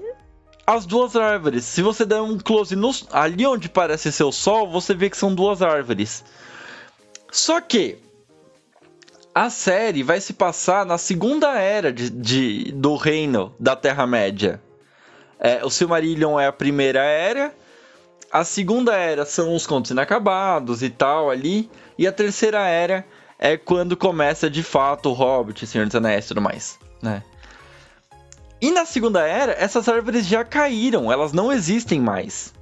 as duas árvores. Se você der um close no, ali onde parece ser o sol, você vê que são duas árvores. Só que a série vai se passar na segunda era de, de- do reino da Terra-média. É, o Silmarillion é a primeira era, a segunda era são os contos inacabados e tal ali, e a terceira era é quando começa de fato o Hobbit, Senhor dos Anéis e tudo mais, né? E na segunda era, essas árvores já caíram, elas não existem mais.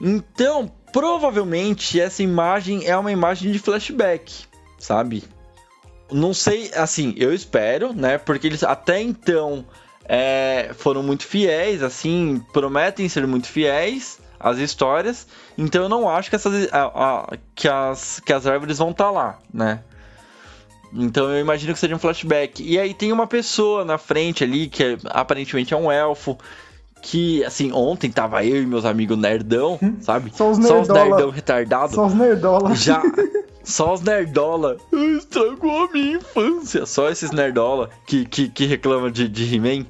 Então, provavelmente essa imagem é uma imagem de flashback, sabe? Não sei, assim, eu espero, né? Porque eles até então é, foram muito fiéis, assim, prometem ser muito fiéis às histórias. Então eu não acho que, essas, a- a- que, as, que as árvores vão estar lá, né? Então eu imagino que seja um flashback. E aí tem uma pessoa na frente ali, que é, aparentemente é um elfo, que, assim, ontem tava eu e meus amigos nerdão, sabe? Só os, Só os nerdão retardado. Só os nerdola. Já. Só os nerdola. Estragou a minha infância. Só esses nerdola que, que, que reclamam de, de He-Man.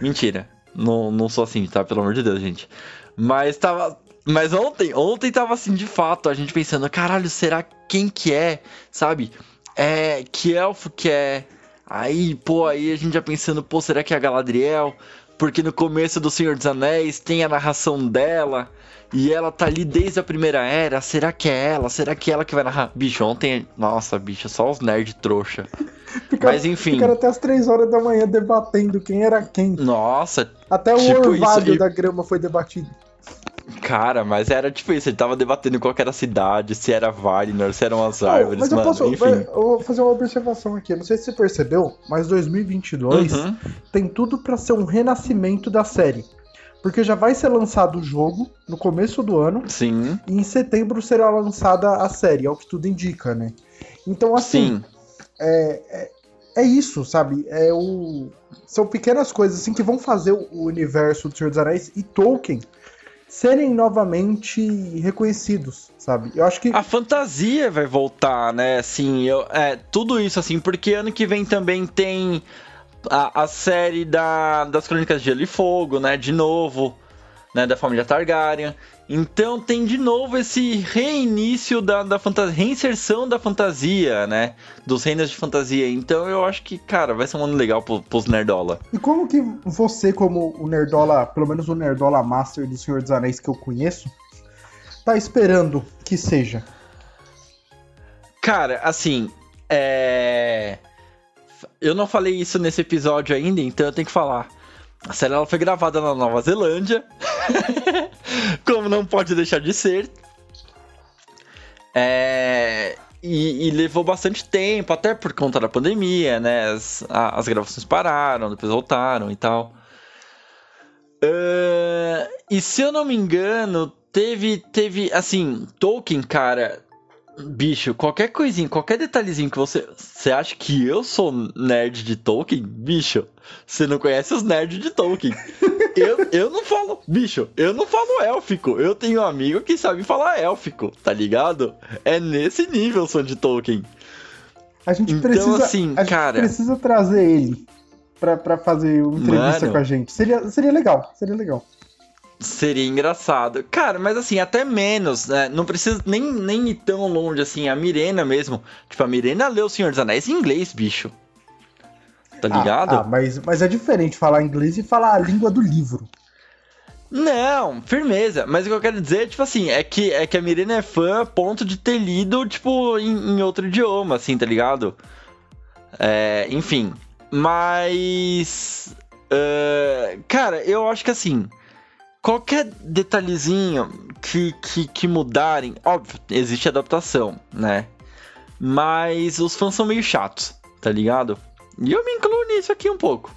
Mentira. Não, não sou assim, tá? Pelo amor de Deus, gente. Mas tava. Mas ontem, ontem tava assim, de fato, a gente pensando, caralho, será quem que é? Sabe? É. Que elfo que é? Aí, pô, aí a gente já pensando, pô, será que é a Galadriel? Porque no começo do Senhor dos Anéis tem a narração dela. E ela tá ali desde a primeira era. Será que é ela? Será que é ela que vai narrar? Bicho, ontem. Nossa, bicho, só os nerds trouxa. Ficaram, Mas enfim. Ficaram até as 3 horas da manhã debatendo quem era quem. Nossa. Até o tipo orvalho isso, da grama foi debatido. Cara, mas era tipo isso, ele tava debatendo qual era a cidade, se era Valinor, se eram as árvores, mas eu mano, posso, enfim. Eu vou fazer uma observação aqui, não sei se você percebeu, mas 2022 uhum. tem tudo para ser um renascimento da série. Porque já vai ser lançado o jogo no começo do ano. Sim. E em setembro será lançada a série, é o que tudo indica, né? Então, assim. Sim. É, é, é, isso, sabe? É o, são pequenas coisas assim que vão fazer o universo do Senhor dos Anéis e Tolkien serem novamente reconhecidos, sabe? Eu acho que a fantasia vai voltar, né? Assim, eu, é tudo isso assim, porque ano que vem também tem a, a série da, das Crônicas de Gelo e Fogo, né? De novo, né? Da família Targaryen. Então tem de novo esse reinício da, da fantasia, reinserção da fantasia, né? Dos reinos de fantasia. Então eu acho que, cara, vai ser um ano legal pro, pros Nerdola. E como que você, como o Nerdola, pelo menos o Nerdola Master do Senhor dos Anéis que eu conheço, tá esperando que seja? Cara, assim, é eu não falei isso nesse episódio ainda, então eu tenho que falar. A série ela foi gravada na Nova Zelândia, como não pode deixar de ser. É, e, e, levou bastante tempo, até por conta da pandemia, né? As, a, as gravações pararam, depois voltaram e tal. Uh, e se eu não me engano, teve, teve, assim, Tolkien, cara, Bicho, qualquer coisinha, qualquer detalhezinho que você. Você acha que eu sou nerd de Tolkien? Bicho, você não conhece os nerds de Tolkien. eu, eu não falo. Bicho, eu não falo élfico. Eu tenho um amigo que sabe falar élfico, tá ligado? É nesse nível sou de Tolkien. A gente então, precisa. Assim, a cara... gente precisa trazer ele pra, pra fazer uma entrevista Mano... com a gente. Seria, seria legal, seria legal. Seria engraçado. Cara, mas assim, até menos, né? Não precisa nem, nem ir tão longe assim. A Mirena mesmo. Tipo, a Mirena leu O Senhor dos Anéis em inglês, bicho. Tá ah, ligado? Ah, ah, mas, mas é diferente falar inglês e falar a língua do livro. Não, firmeza. Mas o que eu quero dizer, tipo assim, é que, é que a Mirena é fã a ponto de ter lido, tipo, em, em outro idioma, assim, tá ligado? É, enfim. Mas. Uh, cara, eu acho que assim qualquer detalhezinho que, que, que mudarem, óbvio, existe adaptação, né? Mas os fãs são meio chatos, tá ligado? E eu me incluo nisso aqui um pouco.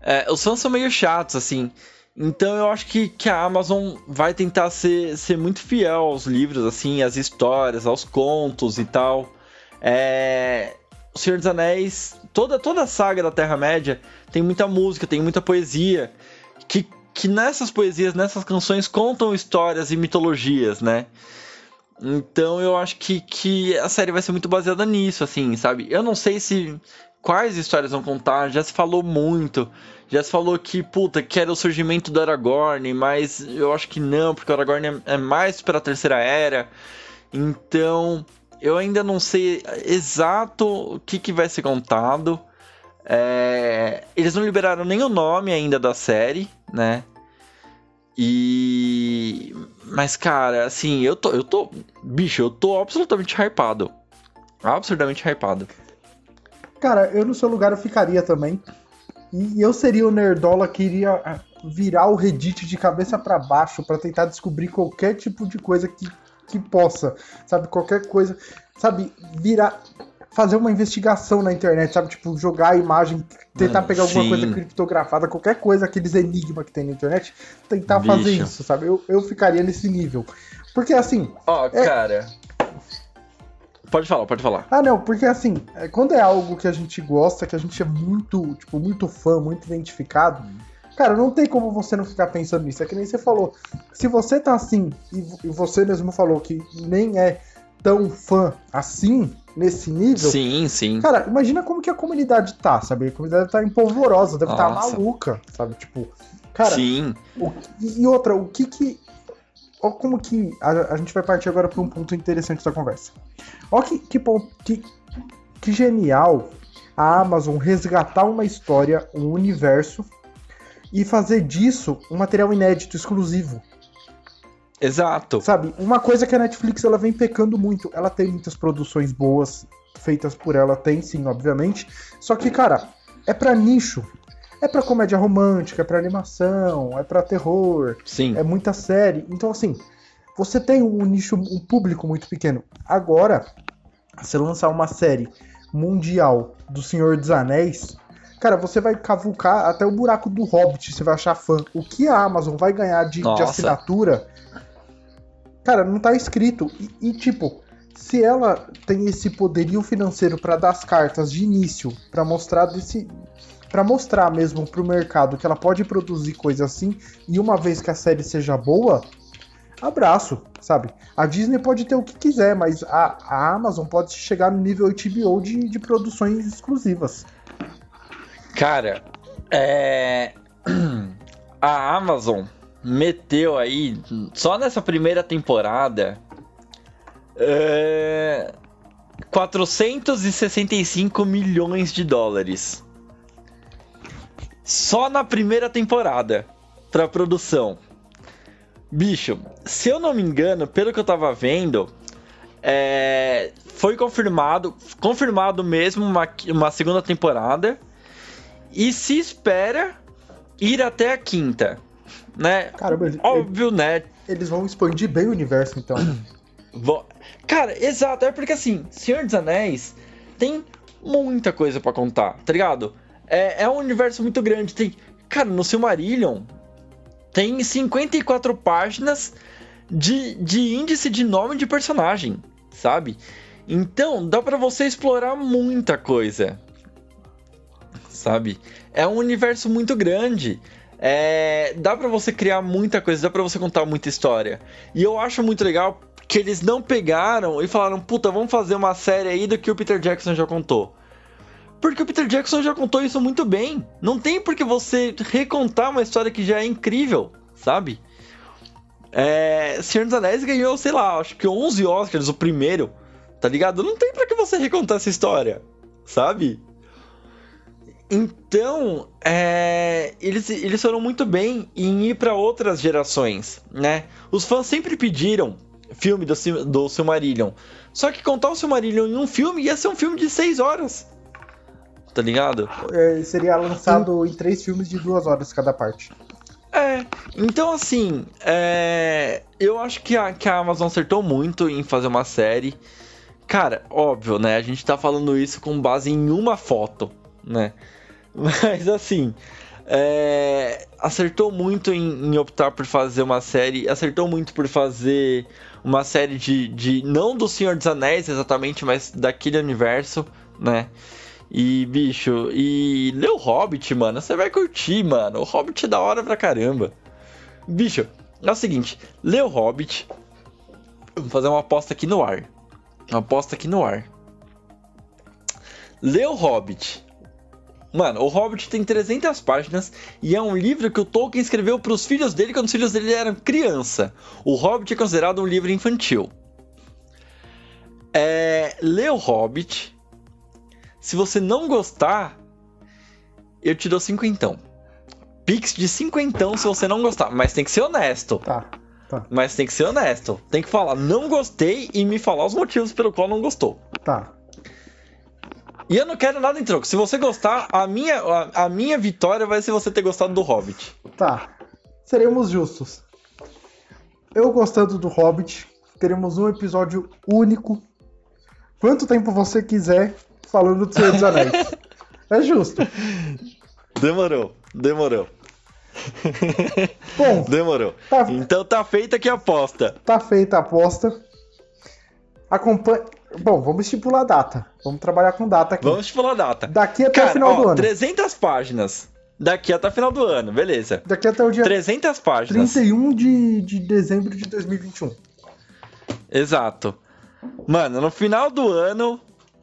É, os fãs são meio chatos, assim. Então eu acho que, que a Amazon vai tentar ser, ser muito fiel aos livros, assim, às histórias, aos contos e tal. É... O Senhor dos Anéis, toda, toda a saga da Terra-média tem muita música, tem muita poesia que que nessas poesias, nessas canções contam histórias e mitologias, né? Então eu acho que, que a série vai ser muito baseada nisso, assim, sabe? Eu não sei se quais histórias vão contar, já se falou muito. Já se falou que, puta, que era o surgimento do Aragorn, mas eu acho que não, porque o Aragorn é, é mais para a terceira era. Então, eu ainda não sei exato o que, que vai ser contado. É, eles não liberaram nem o nome ainda da série, né? E. Mas, cara, assim, eu tô. Eu tô. Bicho, eu tô absolutamente hypado. Absurdamente hypado. Cara, eu no seu lugar eu ficaria também. E eu seria o nerdola que iria ah, virar o Reddit de cabeça para baixo para tentar descobrir qualquer tipo de coisa que, que possa, sabe? Qualquer coisa, sabe? Virar fazer uma investigação na internet, sabe? Tipo, jogar a imagem, tentar Mano, pegar alguma sim. coisa criptografada, qualquer coisa, aqueles enigmas que tem na internet, tentar Bicho. fazer isso, sabe? Eu, eu ficaria nesse nível. Porque assim. Ó, oh, é... cara. Pode falar, pode falar. Ah, não, porque assim, é, quando é algo que a gente gosta, que a gente é muito, tipo, muito fã, muito identificado, cara, não tem como você não ficar pensando nisso. É que nem você falou. Se você tá assim, e, e você mesmo falou que nem é tão fã assim, nesse nível. Sim, sim. Cara, imagina como que a comunidade tá, sabe? A comunidade tá empolvorosa, deve estar tá maluca, sabe? Tipo, cara. Sim. O, e outra, o que que. Olha como que. A, a gente vai partir agora para um ponto interessante da conversa. Olha que, que, que, que genial a Amazon resgatar uma história, um universo e fazer disso um material inédito, exclusivo. Exato. Sabe, uma coisa que a Netflix ela vem pecando muito, ela tem muitas produções boas feitas por ela, tem sim, obviamente. Só que, cara, é para nicho. É para comédia romântica, é para animação, é para terror. Sim. É muita série. Então, assim, você tem um nicho, um público muito pequeno. Agora, você lançar uma série mundial do Senhor dos Anéis, cara, você vai cavucar até o buraco do Hobbit, você vai achar fã. O que a Amazon vai ganhar de, de assinatura Cara, não tá escrito. E, e tipo, se ela tem esse poderio financeiro para dar as cartas de início, para mostrar desse para mostrar mesmo pro mercado que ela pode produzir coisa assim, e uma vez que a série seja boa, abraço, sabe? A Disney pode ter o que quiser, mas a, a Amazon pode chegar no nível HBO de, de produções exclusivas. Cara, é. A Amazon meteu aí, só nessa primeira temporada, é, 465 milhões de dólares. Só na primeira temporada para produção. Bicho, se eu não me engano, pelo que eu tava vendo, é, foi confirmado, confirmado mesmo uma, uma segunda temporada e se espera ir até a quinta né? Caramba, Óbvio, ele, né? Eles vão expandir bem o universo, então. Cara, exato. É porque assim, Senhor dos Anéis tem muita coisa para contar, tá ligado? É, é um universo muito grande. Tem. Cara, no Silmarillion tem 54 páginas de, de índice de nome de personagem, sabe? Então, dá para você explorar muita coisa. Sabe? É um universo muito grande. É, dá para você criar muita coisa, dá para você contar muita história. E eu acho muito legal que eles não pegaram e falaram, puta, vamos fazer uma série aí do que o Peter Jackson já contou. Porque o Peter Jackson já contou isso muito bem. Não tem por que você recontar uma história que já é incrível, sabe? É, Senhor dos Anéis ganhou, sei lá, acho que 11 Oscars, o primeiro, tá ligado? Não tem para que você recontar essa história, sabe? Então, é, eles, eles foram muito bem em ir para outras gerações, né? Os fãs sempre pediram filme do, do Silmarillion. Só que contar o Silmarillion em um filme ia ser um filme de seis horas. Tá ligado? É, seria lançado em três filmes de duas horas cada parte. É, então assim, é, eu acho que a, que a Amazon acertou muito em fazer uma série. Cara, óbvio, né? A gente tá falando isso com base em uma foto, né? Mas assim, é, acertou muito em, em, optar por fazer uma série, acertou muito por fazer uma série de, de não do Senhor dos Anéis exatamente, mas daquele universo, né? E, bicho, e o Hobbit, mano, você vai curtir, mano. O Hobbit é da hora pra caramba. Bicho, é o seguinte, o Hobbit. Vou fazer uma aposta aqui no ar. Uma aposta aqui no ar. O Hobbit Mano, o Hobbit tem 300 páginas e é um livro que o Tolkien escreveu para os filhos dele quando os filhos dele eram criança. O Hobbit é considerado um livro infantil. É, lê o Hobbit. Se você não gostar, eu te dou cinquentão. Pix de cinquentão se você não gostar, mas tem que ser honesto. Tá, tá. Mas tem que ser honesto. Tem que falar, não gostei e me falar os motivos pelo qual não gostou. Tá. E eu não quero nada em troco. Se você gostar, a minha, a, a minha vitória vai ser você ter gostado do Hobbit. Tá. Seremos justos. Eu gostando do Hobbit, teremos um episódio único. Quanto tempo você quiser falando do Senhor dos Anéis. é justo. Demorou, demorou. Bom, demorou. Tá... Então tá feita aqui a aposta. Tá feita a aposta. Acompanhe. Bom, vamos estipular a data. Vamos trabalhar com data aqui. Vamos estipular a data. Daqui até Cara, o final ó, do ano. 300 páginas. Daqui até o final do ano, beleza. Daqui até o dia 300 páginas. 31 de, de dezembro de 2021. Exato. Mano, no final do ano.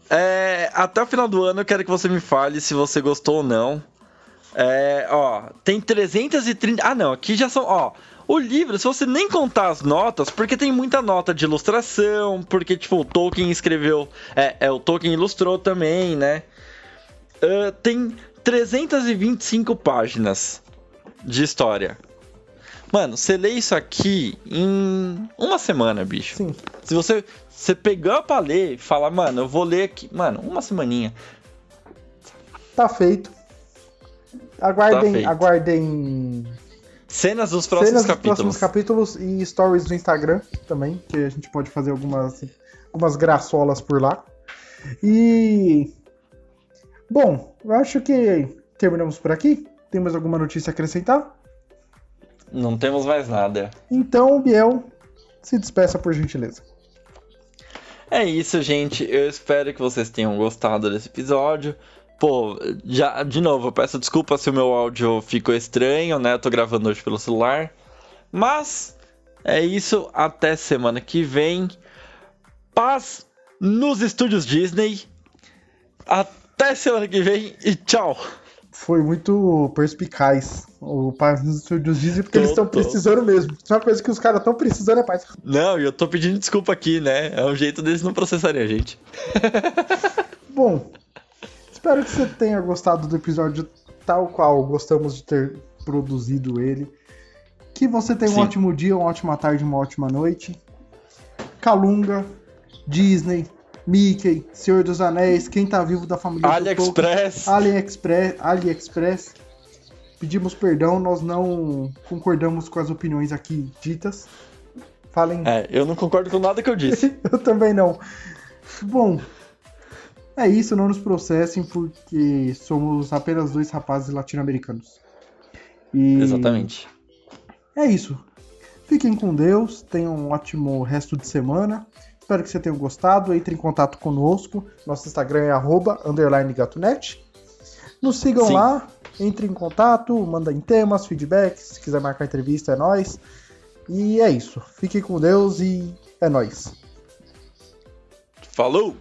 é, até o final do ano eu quero que você me fale se você gostou ou não. É, ó, tem 330. Ah, não, aqui já são. Ó, o livro, se você nem contar as notas, porque tem muita nota de ilustração, porque, tipo, o Tolkien escreveu. É, é o Tolkien ilustrou também, né? Ah, tem 325 páginas de história. Mano, você lê isso aqui em uma semana, bicho. Sim. Se você, você pegar pra ler e falar, mano, eu vou ler aqui. Mano, uma semaninha. Tá feito. Aguardem, Tá feito. aguardem Cenas dos próximos cenas dos capítulos. próximos capítulos e stories do Instagram também, que a gente pode fazer algumas, algumas graçolas por lá. E. Bom, eu acho que terminamos por aqui. Tem mais alguma notícia a acrescentar? Não temos mais nada. Então, Biel, se despeça por gentileza. É isso, gente. Eu espero que vocês tenham gostado desse episódio. Pô, já, de novo, eu peço desculpa se o meu áudio ficou estranho, né? Eu tô gravando hoje pelo celular. Mas é isso. Até semana que vem. Paz nos estúdios Disney. Até semana que vem e tchau. Foi muito perspicaz o Paz nos Estúdios Disney, porque Tô, eles estão precisando mesmo. Se uma coisa que os caras estão precisando é paz. Não, e eu tô pedindo desculpa aqui, né? É um jeito deles não processarem a gente. Bom, espero que você tenha gostado do episódio tal qual gostamos de ter produzido ele. Que você tenha um Sim. ótimo dia, uma ótima tarde, uma ótima noite. Calunga, Disney, Mickey, Senhor dos Anéis, quem tá vivo da família AliExpress. AliExpress, AliExpress. Pedimos perdão, nós não concordamos com as opiniões aqui ditas. Falem. É, eu não concordo com nada que eu disse. Eu também não. Bom, é isso, não nos processem porque somos apenas dois rapazes latino-americanos. E Exatamente. é isso. Fiquem com Deus, tenham um ótimo resto de semana. Espero que você tenha gostado. Entre em contato conosco. Nosso Instagram é arroba, gatonet. Nos sigam Sim. lá, entre em contato, mandem temas, feedbacks. Se quiser marcar entrevista, é nóis. E é isso. Fiquem com Deus e é nóis. Falou!